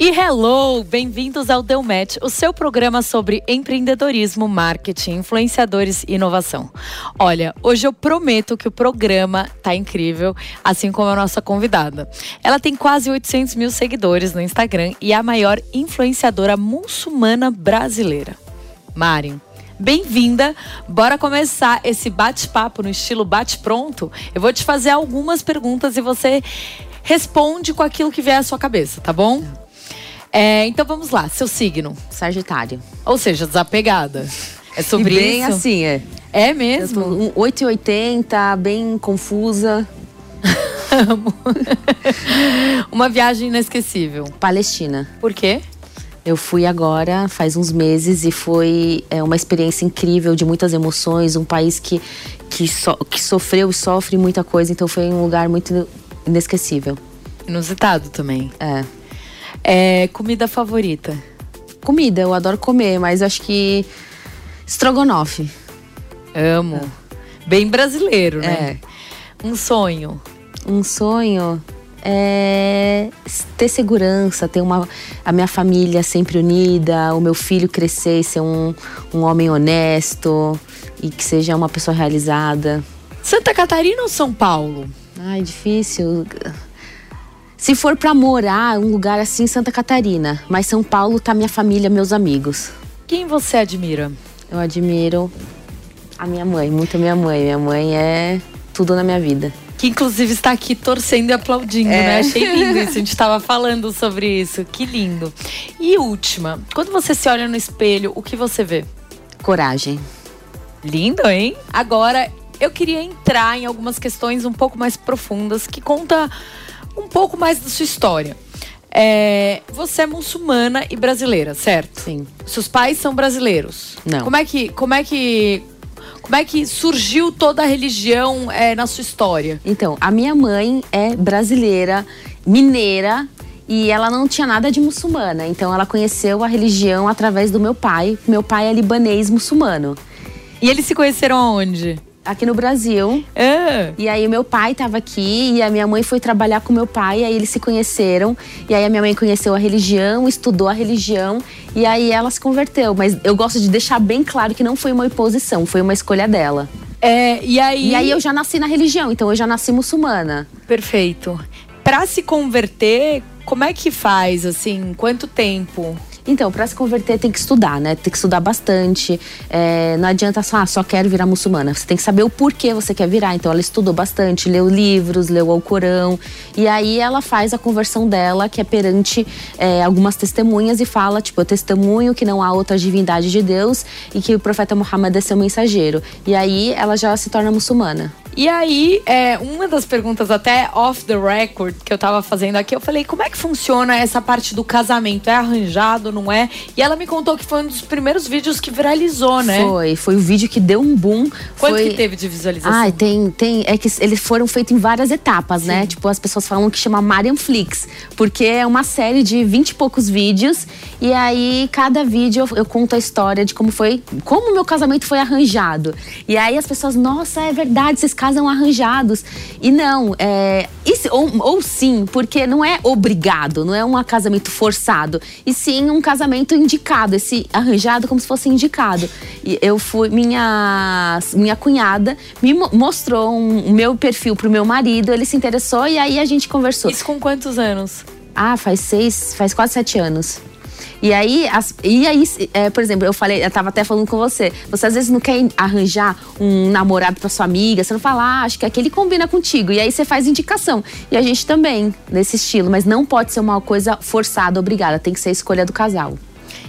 E hello, bem-vindos ao Deu o seu programa sobre empreendedorismo, marketing, influenciadores e inovação. Olha, hoje eu prometo que o programa tá incrível, assim como a nossa convidada. Ela tem quase 800 mil seguidores no Instagram e é a maior influenciadora muçulmana brasileira. Mari, Bem-vinda! Bora começar esse bate-papo no estilo bate-pronto. Eu vou te fazer algumas perguntas e você responde com aquilo que vier à sua cabeça, tá bom? É, então vamos lá, seu signo. Sagitário. Ou seja, desapegada. É sobre e bem isso? assim, é. É mesmo? Um 8,80, bem confusa. Amo. Uma viagem inesquecível. Palestina. Por quê? Eu fui agora, faz uns meses, e foi é, uma experiência incrível, de muitas emoções. Um país que, que, so, que sofreu e sofre muita coisa, então foi um lugar muito inesquecível. Inusitado também. É. É, comida favorita? Comida, eu adoro comer, mas acho que estrogonofe. Amo. Bem brasileiro, né? É. Um sonho. Um sonho é ter segurança, ter uma, a minha família sempre unida, o meu filho crescer, ser um, um homem honesto e que seja uma pessoa realizada. Santa Catarina ou São Paulo? Ai, difícil. Se for para morar, um lugar assim, Santa Catarina. Mas São Paulo tá minha família, meus amigos. Quem você admira? Eu admiro a minha mãe, muito a minha mãe. Minha mãe é tudo na minha vida. Que inclusive está aqui torcendo e aplaudindo, é. né? Achei lindo isso. A gente estava falando sobre isso. Que lindo. E última, quando você se olha no espelho, o que você vê? Coragem. Lindo, hein? Agora, eu queria entrar em algumas questões um pouco mais profundas que conta um pouco mais da sua história. É, você é muçulmana e brasileira, certo? Sim. Seus pais são brasileiros? Não. Como é que, como é que, como é que surgiu toda a religião é, na sua história? Então, a minha mãe é brasileira, mineira, e ela não tinha nada de muçulmana. Então, ela conheceu a religião através do meu pai. Meu pai é libanês muçulmano. E eles se conheceram aonde? Aqui no Brasil. É. E aí meu pai estava aqui e a minha mãe foi trabalhar com meu pai, e aí eles se conheceram. E aí a minha mãe conheceu a religião, estudou a religião e aí ela se converteu. Mas eu gosto de deixar bem claro que não foi uma imposição, foi uma escolha dela. É, e aí. E aí eu já nasci na religião, então eu já nasci muçulmana. Perfeito. Para se converter, como é que faz assim? Quanto tempo? Então, para se converter tem que estudar, né? Tem que estudar bastante. É, não adianta só, ah, só quero virar muçulmana. Você tem que saber o porquê você quer virar. Então, ela estudou bastante, leu livros, leu o Corão. E aí ela faz a conversão dela, que é perante é, algumas testemunhas, e fala: tipo, eu testemunho que não há outra divindade de Deus e que o profeta Muhammad é seu mensageiro. E aí ela já se torna muçulmana. E aí, é, uma das perguntas até off the record que eu tava fazendo aqui, eu falei, como é que funciona essa parte do casamento? É arranjado, não é? E ela me contou que foi um dos primeiros vídeos que viralizou, né? Foi, foi o vídeo que deu um boom. Quanto foi... que teve de visualização? Ah, tem, tem. É que eles foram feitos em várias etapas, né? Sim. né? Tipo, as pessoas falam que chama Marian Flix, porque é uma série de vinte e poucos vídeos. E aí, cada vídeo eu, eu conto a história de como foi, como o meu casamento foi arranjado. E aí as pessoas, nossa, é verdade, vocês casam arranjados. E não, é, ou, ou sim, porque não é obrigado, não é um casamento forçado, e sim um casamento indicado, esse arranjado como se fosse indicado. E eu fui, minha, minha cunhada me mostrou um, o meu perfil pro meu marido, ele se interessou e aí a gente conversou. Isso com quantos anos? Ah, faz seis, faz quase sete anos. E aí, as, e aí é, por exemplo, eu falei, eu tava até falando com você, você às vezes não quer arranjar um namorado pra sua amiga, você não fala, ah, acho que aquele combina contigo. E aí você faz indicação. E a gente também, nesse estilo, mas não pode ser uma coisa forçada, obrigada, tem que ser a escolha do casal.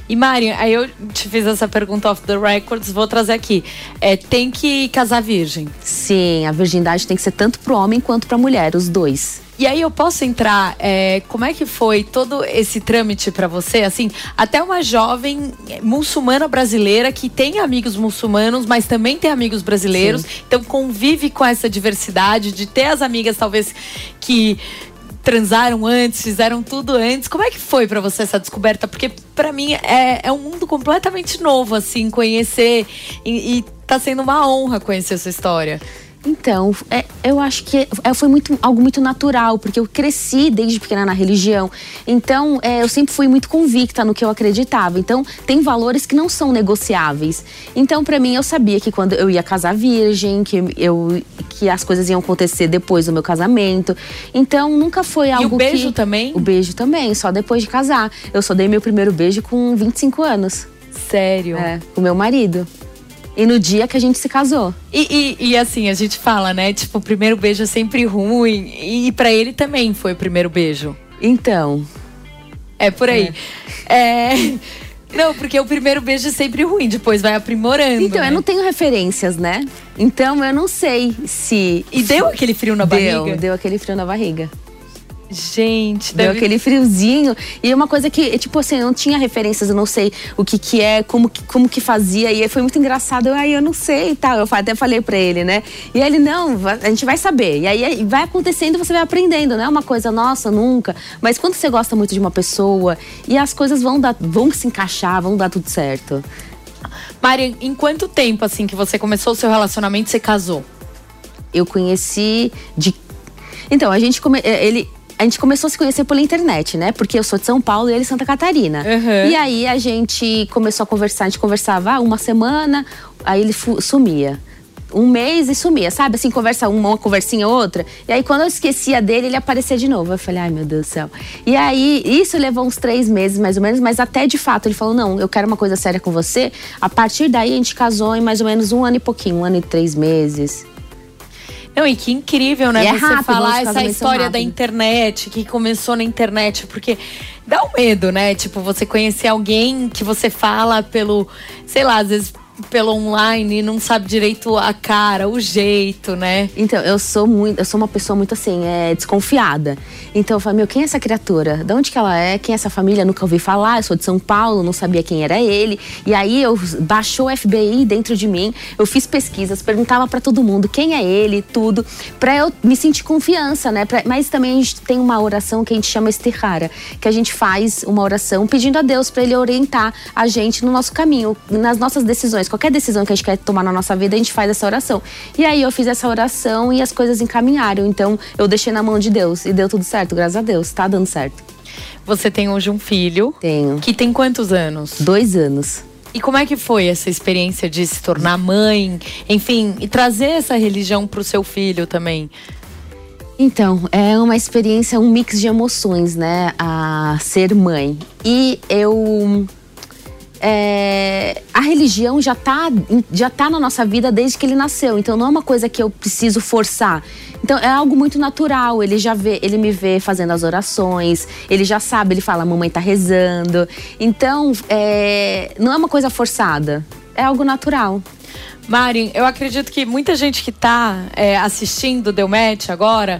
E Mari, aí eu te fiz essa pergunta off the records, vou trazer aqui. É, tem que casar virgem? Sim, a virgindade tem que ser tanto pro homem quanto pra mulher, os dois. E aí eu posso entrar, é, como é que foi todo esse trâmite para você? Assim, até uma jovem muçulmana brasileira que tem amigos muçulmanos, mas também tem amigos brasileiros, Sim. então convive com essa diversidade de ter as amigas talvez que transaram antes, fizeram tudo antes. Como é que foi para você essa descoberta? Porque para mim é, é um mundo completamente novo, assim, conhecer e, e tá sendo uma honra conhecer essa história. Então, é, eu acho que é, foi muito, algo muito natural, porque eu cresci desde pequena na religião. Então, é, eu sempre fui muito convicta no que eu acreditava. Então, tem valores que não são negociáveis. Então, para mim, eu sabia que quando eu ia casar virgem, que, eu, que as coisas iam acontecer depois do meu casamento. Então, nunca foi algo. E o beijo que... também? O beijo também, só depois de casar. Eu só dei meu primeiro beijo com 25 anos. Sério? É, com meu marido. E no dia que a gente se casou. E, e, e, assim, a gente fala, né? Tipo, o primeiro beijo é sempre ruim. E para ele também foi o primeiro beijo. Então. É por aí. É. é... Não, porque o primeiro beijo é sempre ruim, depois vai aprimorando. Então, né? eu não tenho referências, né? Então, eu não sei se. E deu aquele frio na deu, barriga? Deu aquele frio na barriga. Gente, deu deve... aquele friozinho. E uma coisa que, tipo assim, eu não tinha referências, eu não sei o que que é, como que, como que fazia. E foi muito engraçado. Eu, aí eu não sei e tal. Eu até falei pra ele, né? E ele, não, a gente vai saber. E aí vai acontecendo você vai aprendendo, não é uma coisa, nossa, nunca. Mas quando você gosta muito de uma pessoa e as coisas vão, dar, vão se encaixar, vão dar tudo certo. Mari, em quanto tempo, assim, que você começou o seu relacionamento, você casou? Eu conheci de. Então, a gente come... ele a gente começou a se conhecer pela internet, né? Porque eu sou de São Paulo e ele de Santa Catarina. Uhum. E aí a gente começou a conversar, a gente conversava uma semana, aí ele sumia um mês e sumia, sabe? Assim, conversa uma, uma conversinha outra. E aí, quando eu esquecia dele, ele aparecia de novo. Eu falei, ai meu Deus do céu. E aí, isso levou uns três meses, mais ou menos, mas até de fato ele falou: não, eu quero uma coisa séria com você. A partir daí, a gente casou em mais ou menos um ano e pouquinho, um ano e três meses. Não, e que incrível, né? E é você falar essa história rápido. da internet, que começou na internet, porque dá um medo, né? Tipo, você conhecer alguém que você fala pelo, sei lá, às vezes pelo online e não sabe direito a cara, o jeito, né? Então, eu sou muito, eu sou uma pessoa muito assim, é, desconfiada. Então eu falo, meu, quem é essa criatura? De onde que ela é? Quem é essa família? Nunca ouvi falar, eu sou de São Paulo, não sabia quem era ele. E aí eu baixou o FBI dentro de mim, eu fiz pesquisas, perguntava para todo mundo quem é ele, tudo, para eu me sentir confiança, né? Pra, mas também a gente tem uma oração que a gente chama Estihara, que a gente faz uma oração pedindo a Deus para ele orientar a gente no nosso caminho, nas nossas decisões qualquer decisão que a gente quer tomar na nossa vida, a gente faz essa oração. E aí eu fiz essa oração e as coisas encaminharam. Então eu deixei na mão de Deus e deu tudo certo, graças a Deus. Tá dando certo. Você tem hoje um filho. Tenho. Que tem quantos anos? Dois anos. E como é que foi essa experiência de se tornar mãe, enfim, e trazer essa religião para o seu filho também? Então, é uma experiência, um mix de emoções, né? A ser mãe. E eu é, a religião já está já tá na nossa vida desde que ele nasceu. Então não é uma coisa que eu preciso forçar. Então é algo muito natural. Ele já vê, ele me vê fazendo as orações, ele já sabe, ele fala, mamãe está rezando. Então é, não é uma coisa forçada, é algo natural. Mari, eu acredito que muita gente que está é, assistindo Deu Match agora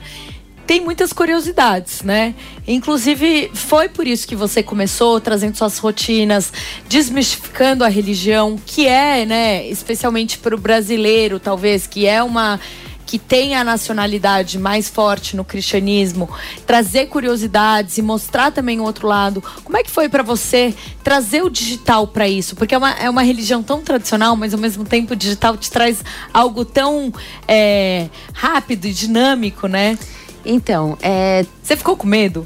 tem muitas curiosidades, né? Inclusive, foi por isso que você começou trazendo suas rotinas, desmistificando a religião, que é, né, especialmente para o brasileiro, talvez, que é uma que tem a nacionalidade mais forte no cristianismo, trazer curiosidades e mostrar também o outro lado. Como é que foi para você trazer o digital para isso? Porque é uma, é uma religião tão tradicional, mas ao mesmo tempo o digital te traz algo tão é, rápido e dinâmico, né? Então, é. Você ficou com medo?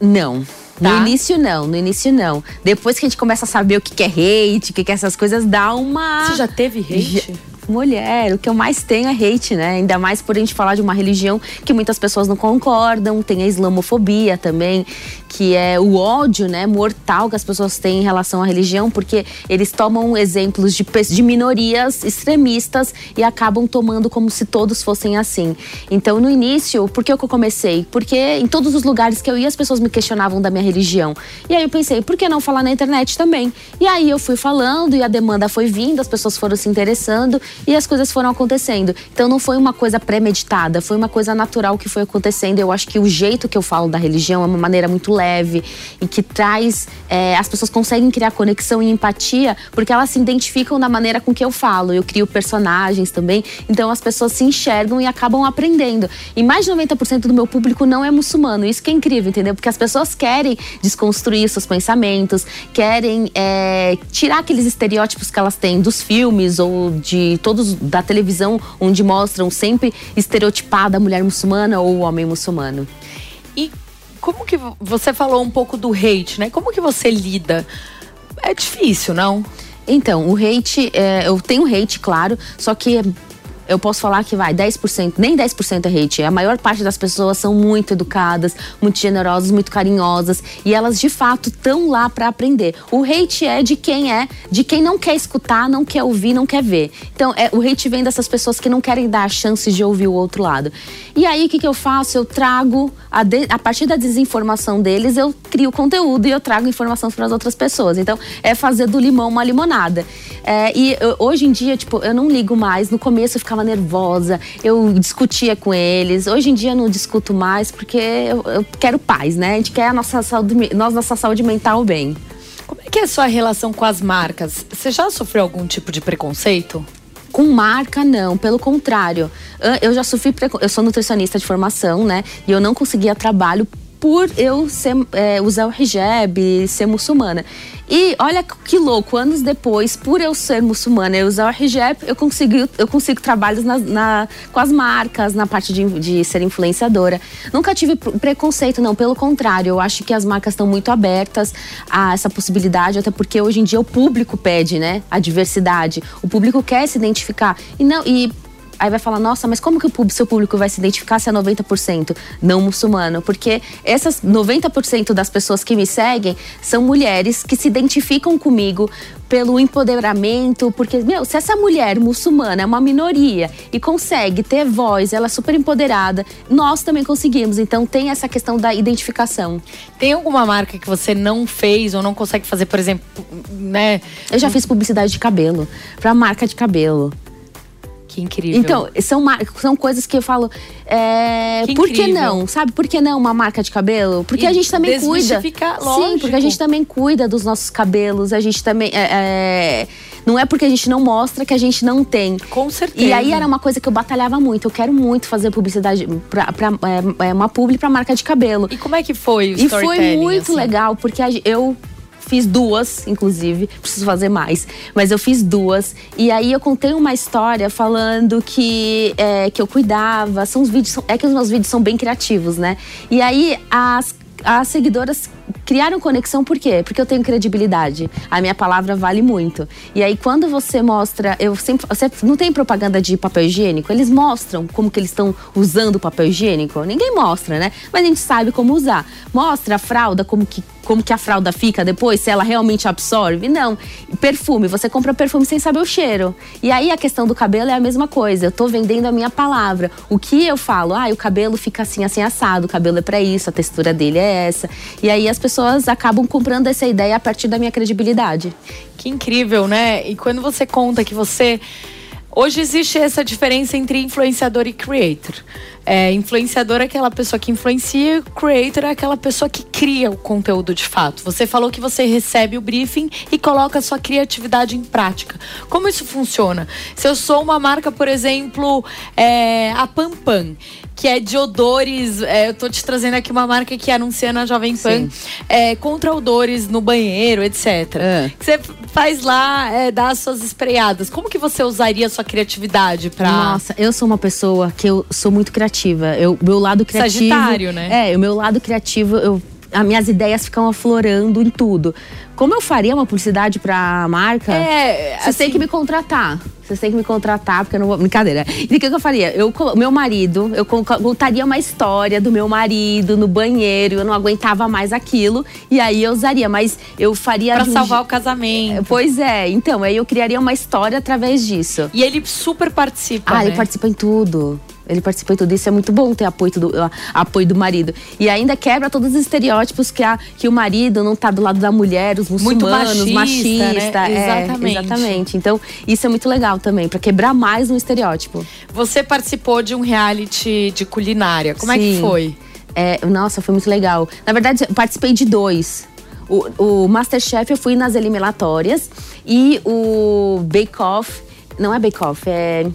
Não. Tá. No início não, no início não. Depois que a gente começa a saber o que é hate, o que é essas coisas, dá uma. Você já teve hate? Mulher, o que eu mais tenho é hate, né? Ainda mais por a gente falar de uma religião que muitas pessoas não concordam, tem a islamofobia também, que é o ódio, né, mortal que as pessoas têm em relação à religião, porque eles tomam exemplos de, de minorias extremistas e acabam tomando como se todos fossem assim. Então, no início, por que eu comecei? Porque em todos os lugares que eu ia, as pessoas me questionavam da minha religião. E aí eu pensei, por que não falar na internet também? E aí eu fui falando e a demanda foi vindo, as pessoas foram se interessando e as coisas foram acontecendo. Então não foi uma coisa premeditada, foi uma coisa natural que foi acontecendo. Eu acho que o jeito que eu falo da religião é uma maneira muito leve e que traz. É, as pessoas conseguem criar conexão e empatia porque elas se identificam da maneira com que eu falo. Eu crio personagens também, então as pessoas se enxergam e acabam aprendendo. E mais de 90% do meu público não é muçulmano. Isso que é incrível, entendeu? Porque as pessoas querem desconstruir seus pensamentos, querem é, tirar aqueles estereótipos que elas têm dos filmes ou de todos da televisão, onde mostram sempre estereotipada a mulher muçulmana ou o homem muçulmano. E como que você falou um pouco do hate, né? Como que você lida? É difícil, não? Então, o hate, é, eu tenho hate, claro, só que eu posso falar que vai 10%, nem 10% é hate. A maior parte das pessoas são muito educadas, muito generosas, muito carinhosas e elas de fato estão lá para aprender. O hate é de quem é, de quem não quer escutar, não quer ouvir, não quer ver. Então, é, o hate vem dessas pessoas que não querem dar a chance de ouvir o outro lado. E aí, o que, que eu faço? Eu trago, a, de, a partir da desinformação deles, eu crio conteúdo e eu trago informação para as outras pessoas. Então, é fazer do limão uma limonada. É, e eu, hoje em dia, tipo, eu não ligo mais. No começo eu ficava nervosa, eu discutia com eles. Hoje em dia eu não discuto mais porque eu, eu quero paz, né? A gente quer a nossa saúde, nossa saúde mental bem. Como é que é a sua relação com as marcas? Você já sofreu algum tipo de preconceito? Com marca, não. Pelo contrário. Eu já sofri. Eu sou nutricionista de formação, né? E eu não conseguia trabalho por eu ser, é, usar o hijab, ser muçulmana. E olha que louco, anos depois, por eu ser muçulmana e usar o hijab, eu consigo, eu consigo trabalhos na, na, com as marcas, na parte de, de ser influenciadora. Nunca tive preconceito, não, pelo contrário, eu acho que as marcas estão muito abertas a essa possibilidade, até porque hoje em dia o público pede, né, a diversidade. O público quer se identificar. E não, e Aí vai falar, nossa, mas como que o seu público vai se identificar se é 90% não muçulmano? Porque essas 90% das pessoas que me seguem são mulheres que se identificam comigo pelo empoderamento, porque, meu, se essa mulher muçulmana é uma minoria e consegue ter voz, ela é super empoderada, nós também conseguimos. Então tem essa questão da identificação. Tem alguma marca que você não fez ou não consegue fazer, por exemplo, né? Eu já fiz publicidade de cabelo, para marca de cabelo. Que incrível. Então, são, são coisas que eu falo. É, que por que não? Sabe? Por que não uma marca de cabelo? Porque e a gente também cuida. Lógico. Sim, porque a gente também cuida dos nossos cabelos. A gente também. É, é, não é porque a gente não mostra que a gente não tem. Com certeza. E aí era uma coisa que eu batalhava muito. Eu quero muito fazer publicidade pra, pra é, é uma publi pra marca de cabelo. E como é que foi o E foi muito assim? legal, porque eu Fiz duas, inclusive, preciso fazer mais. Mas eu fiz duas. E aí eu contei uma história falando que, é, que eu cuidava. São os vídeos. É que os meus vídeos são bem criativos, né? E aí as as seguidoras criaram conexão por quê? Porque eu tenho credibilidade. A minha palavra vale muito. E aí quando você mostra, eu sempre, você não tem propaganda de papel higiênico, eles mostram como que eles estão usando o papel higiênico. Ninguém mostra, né? Mas a gente sabe como usar. Mostra a fralda como que como que a fralda fica depois, se ela realmente absorve. Não. Perfume, você compra perfume sem saber o cheiro. E aí a questão do cabelo é a mesma coisa. Eu tô vendendo a minha palavra. O que eu falo? Ah, o cabelo fica assim, assim, assado. O cabelo é para isso, a textura dele é essa. E aí pessoas acabam comprando essa ideia a partir da minha credibilidade. Que incrível, né? E quando você conta que você Hoje existe essa diferença entre influenciador e creator. É, influenciador é aquela pessoa que influencia, creator é aquela pessoa que cria o conteúdo de fato. Você falou que você recebe o briefing e coloca a sua criatividade em prática. Como isso funciona? Se eu sou uma marca, por exemplo, é, a Pampam, que é de odores. É, eu tô te trazendo aqui uma marca que anuncia na Jovem Pan é, contra odores no banheiro, etc. É. Você faz lá, é, dá as suas espreadas. Como que você usaria a sua criatividade para? Nossa, eu sou uma pessoa que eu sou muito criativa. Eu, meu lado criativo. Sagitário, né? É, o meu lado criativo, eu as minhas ideias ficam aflorando em tudo. Como eu faria uma publicidade pra marca, é, vocês assim, têm que me contratar. Vocês têm que me contratar, porque eu não vou. Brincadeira. E o que, que eu faria? Eu, meu marido, eu contaria uma história do meu marido no banheiro, eu não aguentava mais aquilo. E aí eu usaria, mas eu faria. Pra um... salvar o casamento. Pois é, então, aí eu criaria uma história através disso. E ele super participa. Ah, né? ele participa em tudo. Ele participa em tudo isso. É muito bom ter apoio do, apoio do marido. E ainda quebra todos os estereótipos que, a, que o marido não tá do lado da mulher, os muçulmanos, muito machista. machista né? é, exatamente. exatamente. Então, isso é muito legal também, para quebrar mais um estereótipo. Você participou de um reality de culinária. Como Sim. é que foi? É, nossa, foi muito legal. Na verdade, eu participei de dois. O, o Masterchef eu fui nas eliminatórias e o Bake Off. Não é Bake Off, é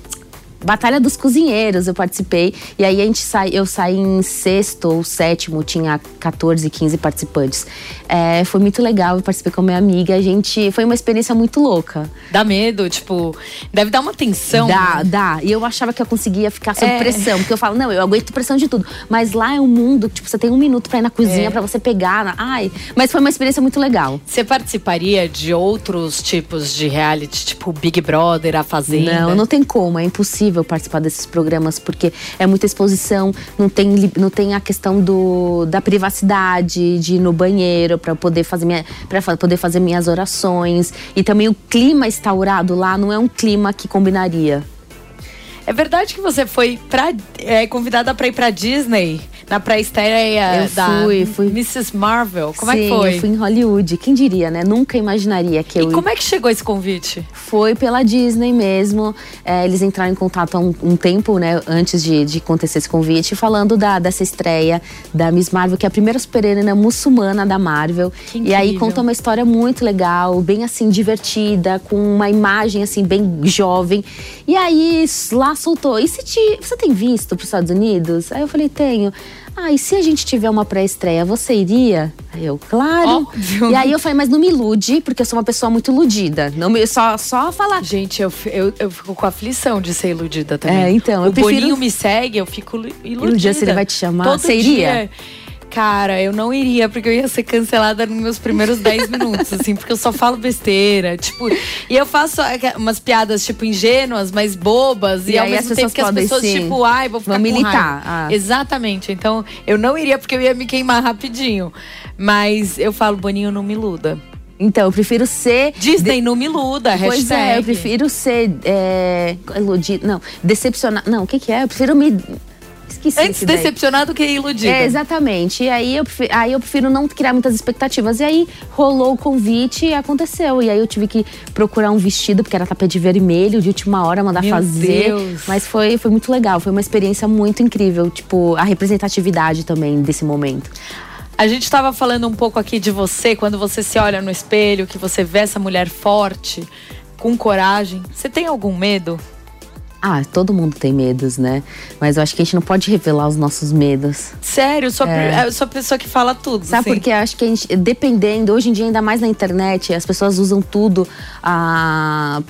Batalha dos Cozinheiros eu participei. E aí a gente sai, eu saí em sexto ou sétimo, tinha 14, 15 participantes. É, foi muito legal, eu participei com a minha amiga. A gente. Foi uma experiência muito louca. Dá medo, tipo, deve dar uma tensão. Dá, né? dá. E eu achava que eu conseguia ficar sob É. pressão. Porque eu falo, não, eu aguento pressão de tudo. Mas lá é um mundo, tipo, você tem um minuto pra ir na cozinha, É. pra você pegar. Ai. Mas foi uma experiência muito legal. Você participaria de outros tipos de reality, tipo Big Brother, A Fazenda? Não, não tem como, é impossível participar desses programas porque é muita exposição, não tem, não tem a questão do, da privacidade, de ir no banheiro para poder fazer minha, para poder fazer minhas orações e também o clima instaurado lá não é um clima que combinaria. É verdade que você foi pra, é, convidada pra ir pra Disney na pré-estreia da fui, fui. Mrs. Marvel. Como Sim, é que foi? eu fui em Hollywood. Quem diria, né? Nunca imaginaria que eu E como é que chegou esse convite? Foi pela Disney mesmo. É, eles entraram em contato há um, um tempo, né, antes de, de acontecer esse convite, falando da, dessa estreia da Miss Marvel, que é a primeira super-heroína muçulmana da Marvel. E aí conta uma história muito legal, bem assim, divertida, com uma imagem assim, bem jovem. E aí lá soltou. E se te, você tem visto para os Estados Unidos? Aí eu falei, tenho. Ah, e se a gente tiver uma pré-estreia, você iria? Aí eu, claro. Óbvio. E aí eu falei, mas não me ilude, porque eu sou uma pessoa muito iludida. Não me, só, só falar. Gente, eu, eu, eu fico com aflição de ser iludida também. É, então, O eu prefiro- Boninho me segue, eu fico lu- iludida. Iludida, se ele vai te chamar, Todo você iria? dia. Cara, eu não iria, porque eu ia ser cancelada nos meus primeiros 10 minutos, assim, porque eu só falo besteira. Tipo, e eu faço umas piadas, tipo, ingênuas, mas bobas. E, E ao mesmo tempo que as pessoas, sim, tipo, ai, vou ficar com militar, ah. Exatamente. Então, eu não iria, porque eu ia me queimar rapidinho. Mas eu falo, Boninho, não me iluda. Então, eu prefiro ser. Disney, não me iluda. Pois hashtag. é, eu prefiro ser. É. Não, decepcionar. Não, o que, que é? Eu prefiro me. Esqueci. Antes decepcionado que iludida. É, exatamente. E aí eu, prefiro, aí eu prefiro não criar muitas expectativas. E aí rolou o convite e aconteceu. E aí eu tive que procurar um vestido, porque era tapete vermelho, de última hora, mandar Meu fazer. Deus. Mas foi, foi muito legal. Foi uma experiência muito incrível. Tipo, a representatividade também desse momento. A gente estava falando um pouco aqui de você, quando você se olha no espelho, que você vê essa mulher forte, com coragem. Você tem algum medo? Ah, todo mundo tem medos, né? Mas eu acho que a gente não pode revelar os nossos medos. Sério, eu sou, a pri- eu sou a pessoa que fala tudo. Sabe assim. por quê? Eu acho que a gente, dependendo, hoje em dia, ainda mais na internet, as pessoas usam tudo ah,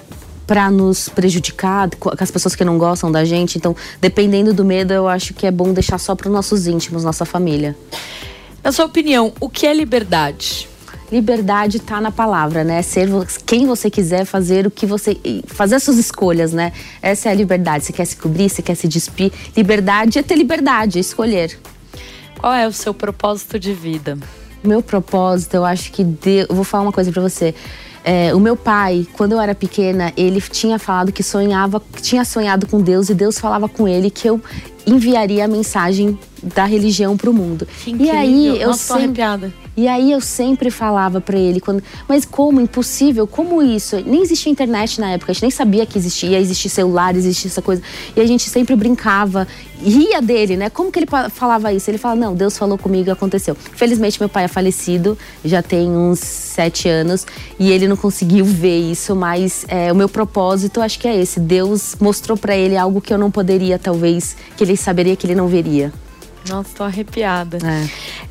para nos prejudicar, co- com as pessoas que não gostam da gente. Então, dependendo do medo, eu acho que é bom deixar só para os nossos íntimos, nossa família. Na sua opinião, o que é liberdade? Liberdade tá na palavra, né? Ser quem você quiser, fazer o que você. fazer as suas escolhas, né? Essa é a liberdade. Você quer se cobrir, você quer se despir. Liberdade é ter liberdade, é escolher. Qual é o seu propósito de vida? Meu propósito, eu acho que Deus. Eu vou falar uma coisa pra você. É, o meu pai, quando eu era pequena, ele tinha falado que sonhava, tinha sonhado com Deus e Deus falava com ele que eu enviaria a mensagem da religião pro mundo. Que e aí incrível. eu Nossa, sempre, arrepiada. E aí eu sempre falava pra ele, quando, mas como impossível? Como isso? Nem existia internet na época, a gente nem sabia que existia, existia celular, existia essa coisa. E a gente sempre brincava, ria dele, né? Como que ele falava isso? Ele fala, não, Deus falou comigo aconteceu. Felizmente meu pai é falecido, já tem uns sete anos, e ele não conseguiu ver isso, mas é, o meu propósito acho que é esse. Deus mostrou pra ele algo que eu não poderia, talvez, que ele saberia que ele não veria. Nossa, tô arrepiada.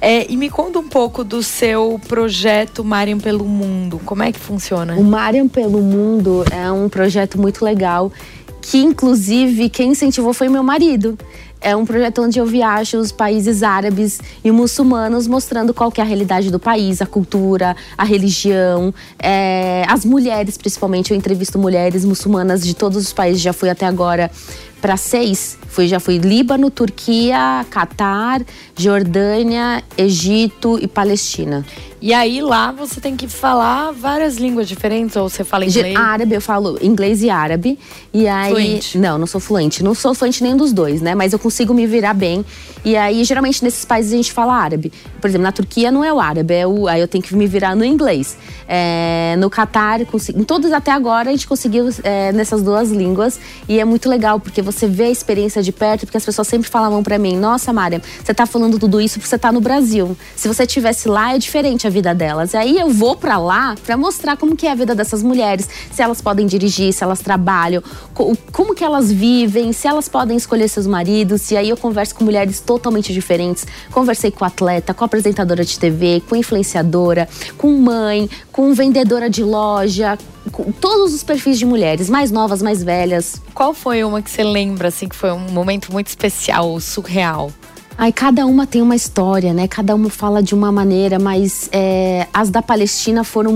É. É, e me conta um pouco do seu projeto Mariam pelo Mundo. Como é que funciona? O Mariam pelo Mundo é um projeto muito legal que, inclusive, quem incentivou foi meu marido. É um projeto onde eu viajo os países árabes e muçulmanos mostrando qual é a realidade do país, a cultura, a religião, é, as mulheres principalmente. Eu entrevisto mulheres muçulmanas de todos os países, já fui até agora para seis. Fui, já fui Líbano, Turquia, Catar, Jordânia, Egito e Palestina. E aí lá você tem que falar várias línguas diferentes ou você fala inglês? Árabe, eu falo inglês e árabe. E aí. Fluente? Não, não sou fluente. Não sou fluente nenhum dos dois, né? Mas eu consigo me virar bem. E aí, geralmente, nesses países a gente fala árabe. Por exemplo, na Turquia não é o árabe, é o. Aí eu tenho que me virar no inglês. É, no Catar, consigo- em todos até agora, a gente conseguiu é, nessas duas línguas. E é muito legal, porque você vê a experiência de perto, porque as pessoas sempre falavam para mim: Nossa, Mária, você tá falando tudo isso porque você tá no Brasil. Se você estivesse lá, é diferente a vida delas. E aí eu vou para lá para mostrar como que é a vida dessas mulheres, se elas podem dirigir, se elas trabalham, como que elas vivem, se elas podem escolher seus maridos. E aí eu converso com mulheres totalmente diferentes. Conversei com atleta, com apresentadora de TV, com influenciadora, com mãe, com vendedora de loja, todos os perfis de mulheres, mais novas, mais velhas. Qual foi uma que você lembra, assim, que foi um momento muito especial, surreal? Aí cada uma tem uma história, né? Cada uma fala de uma maneira, mas é, as da Palestina foram,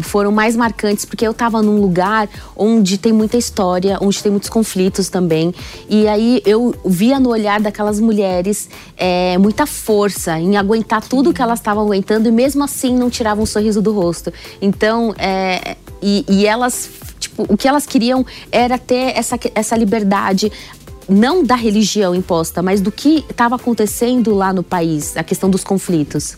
foram mais marcantes porque eu estava num lugar onde tem muita história, onde tem muitos conflitos também. E aí eu via no olhar daquelas mulheres é, muita força em aguentar tudo que elas estavam aguentando e mesmo assim não tiravam um sorriso do rosto. Então, é, e, e elas Tipo, o que elas queriam era ter essa, essa liberdade, não da religião imposta, mas do que estava acontecendo lá no país, a questão dos conflitos.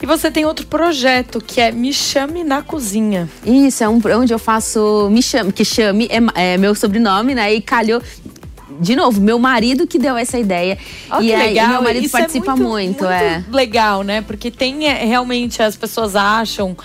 E você tem outro projeto que é Me Chame na Cozinha. Isso, é um onde eu faço Me Chame, que chame é, é meu sobrenome, né? E calhou de novo, meu marido que deu essa ideia. Oh, e aí, legal. meu marido Isso participa é muito, muito, muito é. legal, né? Porque tem é, realmente as pessoas acham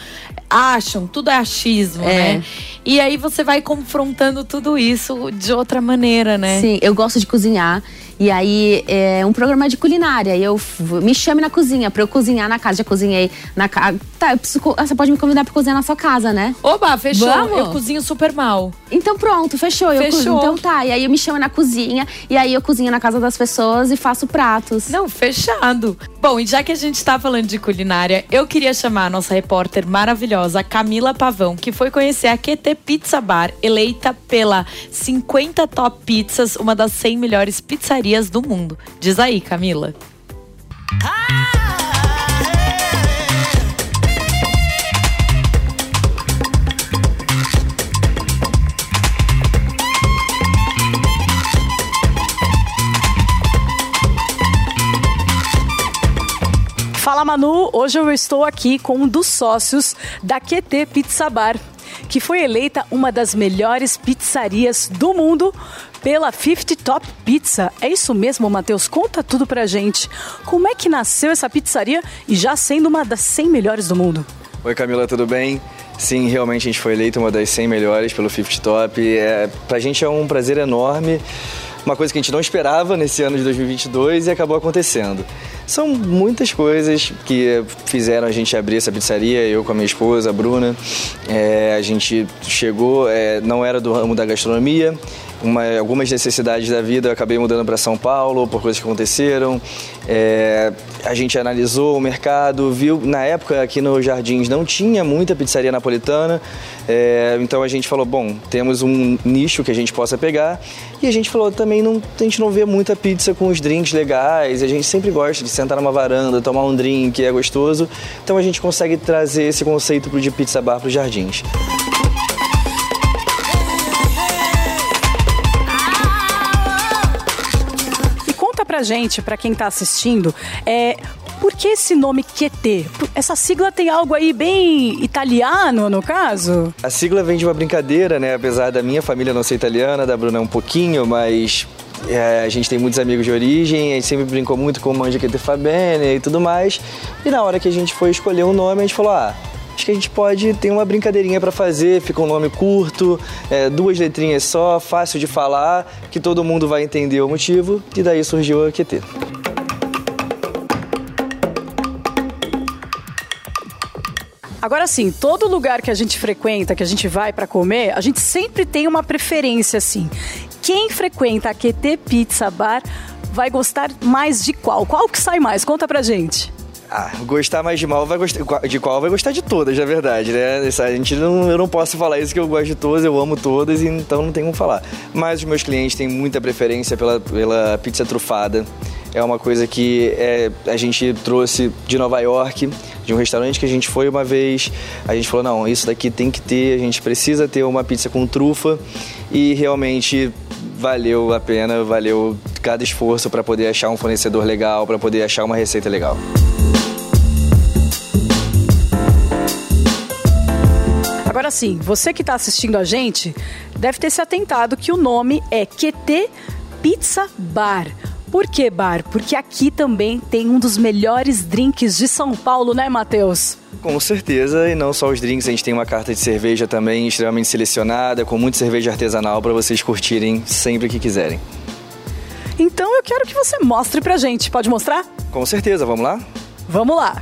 acham, tudo é achismo, é. né? E aí você vai confrontando tudo isso de outra maneira, né? Sim, eu gosto de cozinhar. E aí é um programa de culinária. E eu me chame na cozinha para eu cozinhar na casa. Já cozinhei na casa. Tá, preciso, você pode me convidar para cozinhar na sua casa, né? Oba, fechou. Vamos? Eu cozinho super mal. Então pronto, fechou. Fechou. Eu, então tá. E aí eu me chamo na cozinha e aí eu cozinho na casa das pessoas e faço pratos. Não, fechado. Bom, e já que a gente tá falando de culinária, eu queria chamar a nossa repórter maravilhosa, Camila Pavão, que foi conhecer a QT Pizza Bar, eleita pela 50 Top Pizzas, uma das 100 melhores pizzarias do mundo. Diz aí, Camila. Fala Manu, hoje eu estou aqui com um dos sócios da QT Pizza Bar, que foi eleita uma das melhores pizzarias do mundo pela 50 Top Pizza. É isso mesmo, Matheus? Conta tudo pra gente. Como é que nasceu essa pizzaria e já sendo uma das 100 melhores do mundo? Oi Camila, tudo bem? Sim, realmente a gente foi eleito uma das 100 melhores pelo 50 Top. É, pra gente é um prazer enorme, uma coisa que a gente não esperava nesse ano de 2022 e acabou acontecendo. São muitas coisas que fizeram a gente abrir essa pizzaria, eu com a minha esposa, a Bruna. É, a gente chegou, é, não era do ramo da gastronomia, uma, algumas necessidades da vida, eu acabei mudando para São Paulo por coisas que aconteceram. É, a gente analisou o mercado, viu, na época aqui no Jardins não tinha muita pizzaria napolitana, é, então a gente falou, bom, temos um nicho que a gente possa pegar e a gente falou também, não, a gente não vê muita pizza com os drinks legais, a gente sempre gosta de sentar numa varanda, tomar um drink, é gostoso, então a gente consegue trazer esse conceito de pizza bar para os Jardins. Pra gente, para quem tá assistindo, é por que esse nome QT? Essa sigla tem algo aí bem italiano, no caso? A sigla vem de uma brincadeira, né? Apesar da minha família não ser italiana, da Bruna um pouquinho, mas é, a gente tem muitos amigos de origem, a gente sempre brincou muito com o Manja QT Fabene e tudo mais. E na hora que a gente foi escolher um nome, a gente falou, ah, acho que a gente pode ter uma brincadeirinha para fazer, fica um nome curto, é, duas letrinhas só, fácil de falar, que todo mundo vai entender o motivo, e daí surgiu a QT. Agora sim, todo lugar que a gente frequenta, que a gente vai para comer, a gente sempre tem uma preferência assim. Quem frequenta a QT Pizza Bar vai gostar mais de qual? Qual que sai mais? Conta pra gente. Ah, gostar mais de mal vai gostar de qual vai gostar de todas, na verdade, né? A gente não, eu não posso falar isso que eu gosto de todas, eu amo todas, então não tem como falar. Mas os meus clientes têm muita preferência pela, pela pizza trufada. É uma coisa que é, a gente trouxe de Nova York, de um restaurante que a gente foi uma vez. A gente falou: não, isso daqui tem que ter, a gente precisa ter uma pizza com trufa. E realmente valeu a pena, valeu cada esforço para poder achar um fornecedor legal, para poder achar uma receita legal. Agora sim, você que está assistindo a gente deve ter se atentado que o nome é QT Pizza Bar. Por que bar? Porque aqui também tem um dos melhores drinks de São Paulo, né, Matheus? Com certeza, e não só os drinks, a gente tem uma carta de cerveja também extremamente selecionada, com muita cerveja artesanal para vocês curtirem sempre que quiserem. Então eu quero que você mostre pra gente. Pode mostrar? Com certeza, vamos lá? Vamos lá.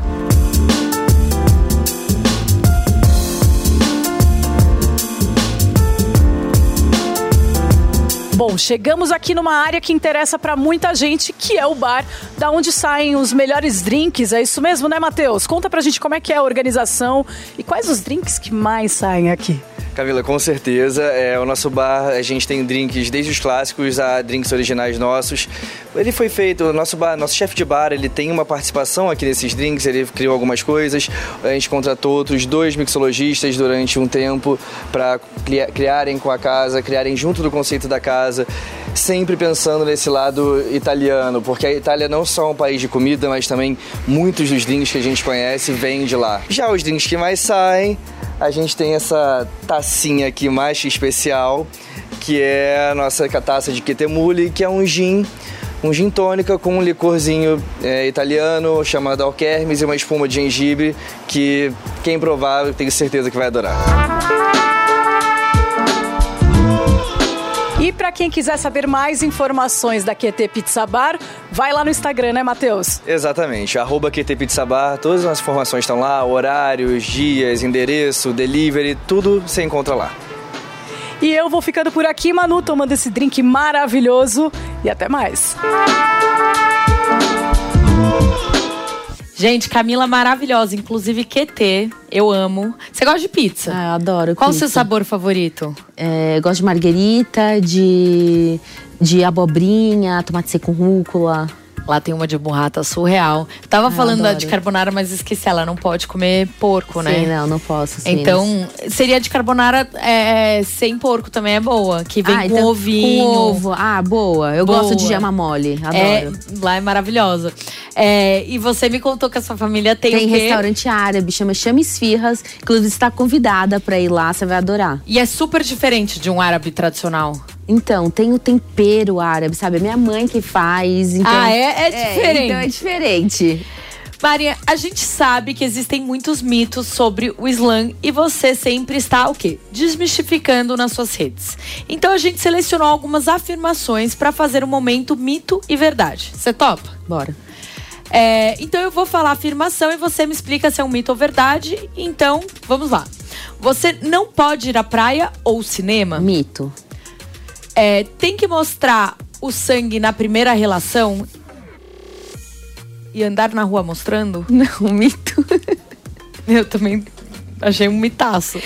Bom, chegamos aqui numa área que interessa para muita gente, que é o bar, da onde saem os melhores drinks. É isso mesmo, né, Matheus? Conta pra gente como é que é a organização e quais os drinks que mais saem aqui. Camila, com certeza. É, o nosso bar, a gente tem drinks desde os clássicos a drinks originais nossos. Ele foi feito, o nosso bar, nosso chefe de bar, ele tem uma participação aqui nesses drinks, ele criou algumas coisas. A gente contratou outros dois mixologistas durante um tempo para criarem com a casa, criarem junto do conceito da casa sempre pensando nesse lado italiano, porque a Itália não só é um país de comida, mas também muitos dos drinks que a gente conhece vêm de lá. Já os drinks que mais saem, a gente tem essa tacinha aqui mais especial, que é a nossa taça de Ketemuli, que é um gin um gin tônica com um licorzinho é, italiano chamado Alquermes e uma espuma de gengibre que quem provar tenho certeza que vai adorar. E para quem quiser saber mais informações da QT Pizza Bar, vai lá no Instagram, né, Matheus? Exatamente, arroba QT Pizza Bar, todas as informações estão lá, horários, dias, endereço, delivery, tudo você encontra lá. E eu vou ficando por aqui, Manu, tomando esse drink maravilhoso e até mais. Gente, Camila maravilhosa, inclusive QT, eu amo. Você gosta de pizza? Ah, eu adoro. Qual pizza. o seu sabor favorito? É, gosto de marguerita, de, de abobrinha, tomate seco com rúcula. Lá tem uma de burrata surreal. Tava ah, falando da de carbonara, mas esqueci, ela não pode comer porco, né? Sim, não, não posso. Sim, então, seria de carbonara é, sem porco também é boa, que vem ah, com então, ovinho. Com ovo. Ah, boa. Eu boa. gosto de gema mole, adoro. É, lá é maravilhosa. É, e você me contou que a sua família tem Tem restaurante árabe, chama Chama Esfirras. Inclusive, está convidada para ir lá, você vai adorar. E é super diferente de um árabe tradicional. Então, tem o tempero árabe, sabe? É minha mãe que faz. Então, ah, é? É diferente. É, então é diferente. Maria, a gente sabe que existem muitos mitos sobre o Islã e você sempre está o quê? Desmistificando nas suas redes. Então a gente selecionou algumas afirmações para fazer o um momento mito e verdade. Você topa? Bora. É, então eu vou falar a afirmação e você me explica se é um mito ou verdade. Então, vamos lá. Você não pode ir à praia ou cinema? Mito. É, tem que mostrar o sangue na primeira relação e andar na rua mostrando? Não, mito. Eu também achei um mitaço.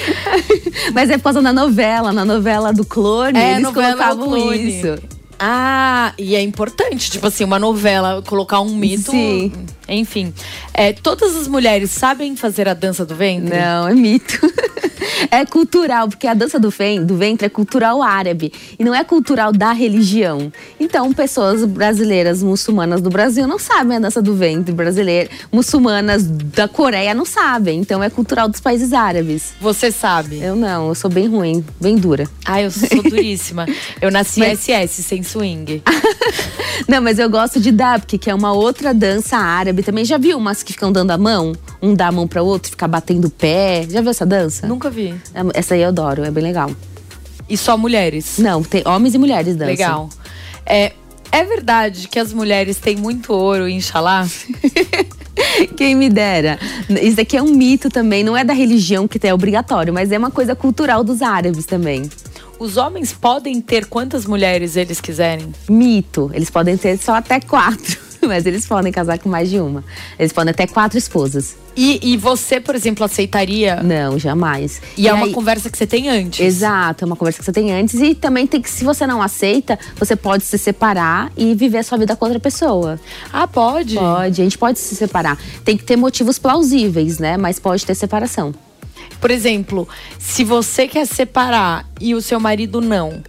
Mas é por causa da novela, na novela do clone, é, eles colocavam clone. isso. Ah, e é importante, tipo assim, uma novela, colocar um mito. Sim. Enfim. É, todas as mulheres sabem fazer a dança do ventre? Não, é mito. é cultural, porque a dança do, do ventre é cultural árabe e não é cultural da religião. Então, pessoas brasileiras muçulmanas do Brasil não sabem a dança do ventre brasileira, muçulmanas da Coreia não sabem. Então, é cultural dos países árabes. Você sabe? Eu não, eu sou bem ruim, bem dura. Ah, eu sou duríssima. eu nasci mas... SS, sem swing. não, mas eu gosto de dabk, que é uma outra dança árabe. Também já viu umas que ficam dando a mão? Um dá a mão para o outro, ficar batendo o pé. Já viu essa dança? Nunca vi. É, essa aí eu adoro, é bem legal. E só mulheres? Não, tem homens e mulheres dançam. Legal. É, é verdade que as mulheres têm muito ouro, inshallah? Quem me dera. Isso aqui é um mito também, não é da religião que é obrigatório, mas é uma coisa cultural dos árabes também. Os homens podem ter quantas mulheres eles quiserem? Mito. Eles podem ter só até quatro. mas eles podem casar com mais de uma. Eles podem até quatro esposas. E, e você, por exemplo, aceitaria? Não, jamais. E, e é aí... uma conversa que você tem antes. Exato, é uma conversa que você tem antes. E também tem que, se você não aceita, você pode se separar e viver a sua vida com outra pessoa. Ah, pode? Pode, a gente pode se separar. Tem que ter motivos plausíveis, né? Mas pode ter separação. Por exemplo, se você quer separar e o seu marido não,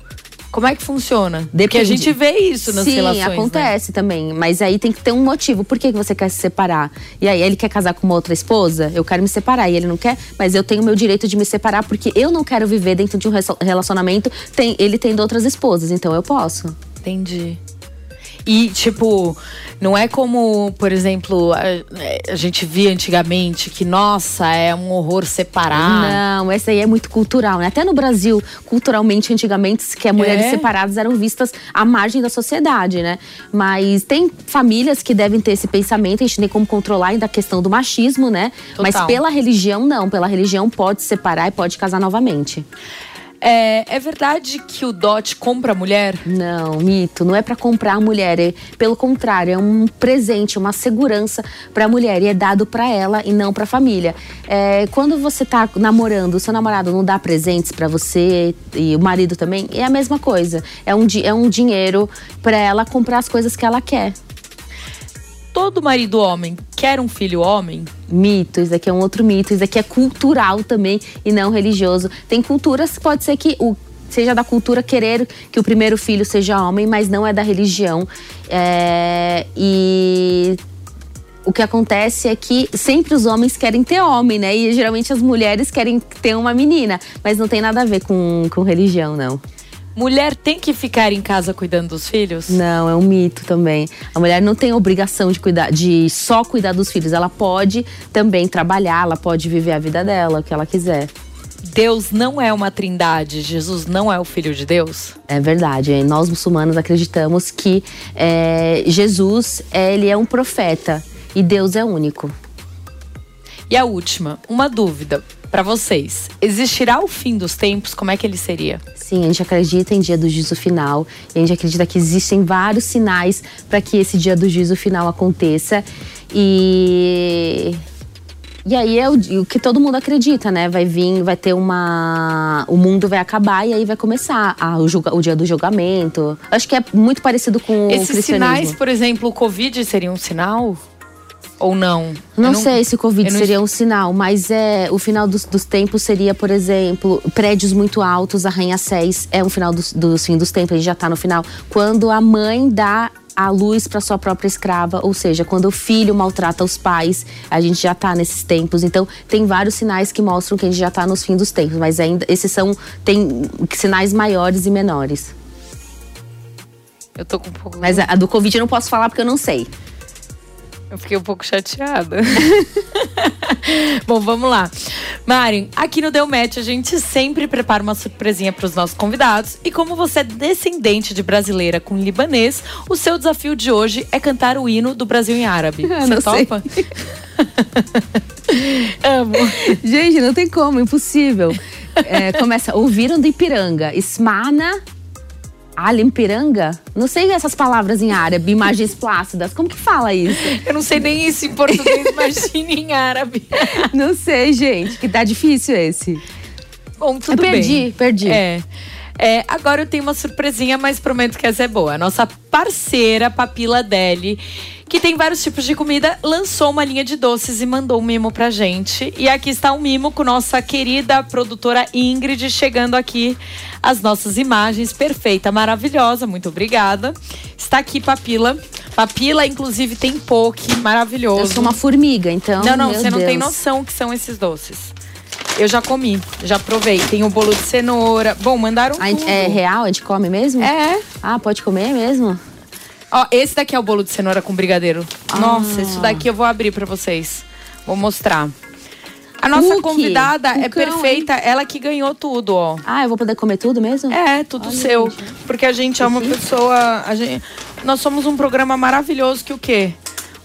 Como é que funciona? Porque Depende. a gente vê isso nas Sim, relações. né? acontece também. Mas aí tem que ter um motivo. Por que você quer se separar? E aí, ele quer casar com uma outra esposa? Eu quero me separar. E ele não quer? Mas eu tenho o meu direito de me separar porque eu não quero viver dentro de um relacionamento tem, ele tendo outras esposas. Então eu posso. Entendi. E, tipo, não é como, por exemplo, a, a gente via antigamente que, nossa, é um horror separar. Não, essa aí é muito cultural, né? Até no Brasil, culturalmente, antigamente, que as mulheres É? separadas eram vistas à margem da sociedade, né? Mas tem famílias que devem ter esse pensamento, a gente tem como controlar ainda a questão do machismo, né? Mas Total. pela religião, não. Pela religião pode separar e pode casar novamente. É, é verdade que o Dot compra a mulher? Não, mito. Não é pra comprar a mulher. É, pelo contrário, é um presente, uma segurança pra mulher. E é dado pra ela e não pra família. É, quando você tá namorando, o seu namorado não dá presentes pra você e o marido também, é a mesma coisa. É um, é um dinheiro pra ela comprar as coisas que ela quer. Todo marido homem quer um filho homem? Mito, isso aqui é um outro mito. Isso aqui é cultural também e não religioso. Tem culturas pode ser que o seja da cultura querer que o primeiro filho seja homem, mas não é da religião. É, e o que acontece é que sempre os homens querem ter homem, né? E geralmente as mulheres querem ter uma menina, mas não tem nada a ver com, com religião, não. Mulher tem que ficar em casa cuidando dos filhos? Não, é um mito também. A mulher não tem obrigação de cuidar, de só cuidar dos filhos. Ela pode também trabalhar, ela pode viver a vida dela, o que ela quiser. Deus não é uma trindade, Jesus não é o filho de Deus? É verdade. Nós muçulmanos acreditamos que é, Jesus é, ele é um profeta e Deus é único. E a última, uma dúvida para vocês. Existirá o fim dos tempos? Como é que ele seria? Sim, a gente acredita em dia do juízo final. E a gente acredita que existem vários sinais para que esse dia do juízo final aconteça. E. E aí é o, o que todo mundo acredita, né? Vai vir, vai ter uma. O mundo vai acabar e aí vai começar a- o, julga- o dia do julgamento. Acho que é muito parecido com o Esses sinais, por exemplo, o Covid seria um sinal? Ou não? Não, Eu sei se o Covid não seria um sinal, mas é o final dos, dos tempos seria, por exemplo, prédios muito altos, arranha-céus, é um final dos, dos fim dos tempos, a gente já tá no final. Quando a mãe dá a luz para sua própria escrava, ou seja, quando o filho maltrata os pais, a gente já tá nesses tempos. Então, tem vários sinais que mostram que a gente já tá nos fins dos tempos, mas ainda esses são tem sinais maiores e menores. Eu tô com um pouco. Mas a, a do Covid eu não posso falar porque eu não sei. Eu fiquei um pouco chateada. Bom, vamos lá. Mari, aqui no Deu Match a gente sempre prepara uma surpresinha para os nossos convidados. E como você é descendente de brasileira com libanês, o seu desafio de hoje é cantar o hino do Brasil em árabe. Ah, Você não sei. topa? Amo. Gente, não tem como, impossível. É, começa, ouviram do Ipiranga. Ismana Alimpiranga? Não sei essas palavras em árabe, imagens plácidas. Como que fala isso? Eu não sei nem isso em português, imagina em árabe. Não sei, gente, que tá difícil esse. Bom, tudo eu perdi, bem. perdi. É. É, agora eu tenho uma surpresinha, mas prometo que essa é boa. A nossa parceira, Papila Deli, que tem vários tipos de comida, lançou uma linha de doces e mandou um mimo pra gente. E aqui está um mimo com nossa querida produtora Ingrid chegando aqui as nossas imagens. Perfeita, maravilhosa, muito obrigada. Está aqui Papila. Papila, inclusive, tem poke, maravilhoso. Eu sou uma formiga, então. Não, não, você não tem Deus. noção o que são esses doces. Eu já comi, já provei. Tem o bolo de cenoura. Bom, mandaram gente- tudo. é real? A gente come mesmo? É. Ah, pode comer mesmo? Ó, esse daqui é o bolo de cenoura com brigadeiro. Nossa, isso daqui eu vou abrir pra vocês. Vou mostrar. A nossa convidada é cucão, perfeita, ela que ganhou tudo, ó. Ah, eu vou poder comer tudo mesmo? É, tudo Olha, seu. gente. Porque a gente é uma pessoa. A gente, nós somos um programa maravilhoso que o quê?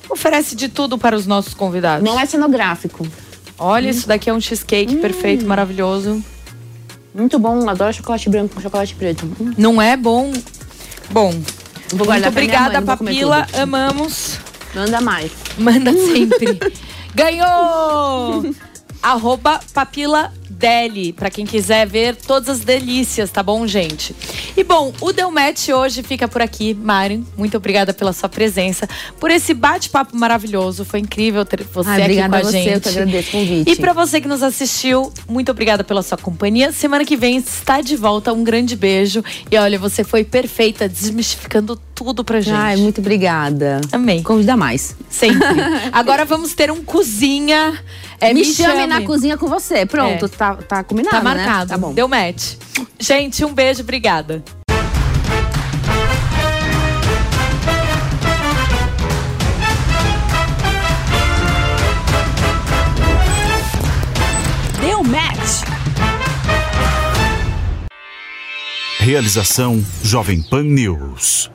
Oferece de tudo para os nossos convidados. Não é cenográfico. Olha, isso daqui é um cheesecake perfeito, maravilhoso. Muito bom, adoro chocolate branco com chocolate preto. Hum. Não é bom? Bom. Vou Muito obrigada, mãe, Papila. Amamos. Manda mais. Manda sempre. Ganhou! Arroba Papila Deli, para quem quiser ver todas as delícias, tá bom, gente? E bom, o Deu Match hoje fica por aqui. Mari, muito obrigada pela sua presença, por esse bate-papo maravilhoso. Foi incrível ter você aqui com a, a você, gente. Eu que agradeço o convite. E para você que nos assistiu, muito obrigada pela sua companhia. Semana que vem está de volta. Um grande beijo. E olha, você foi perfeita, desmistificando tudo pra gente. Ai, muito obrigada. Amém. Convida mais. Sempre. Agora vamos ter um cozinha. É, me, me chame, na cozinha com você. Pronto, É. tá, tá combinado, Tá né? marcado. Tá bom. Deu match. Gente, um beijo, obrigada. Deu match. Realização Jovem Pan News.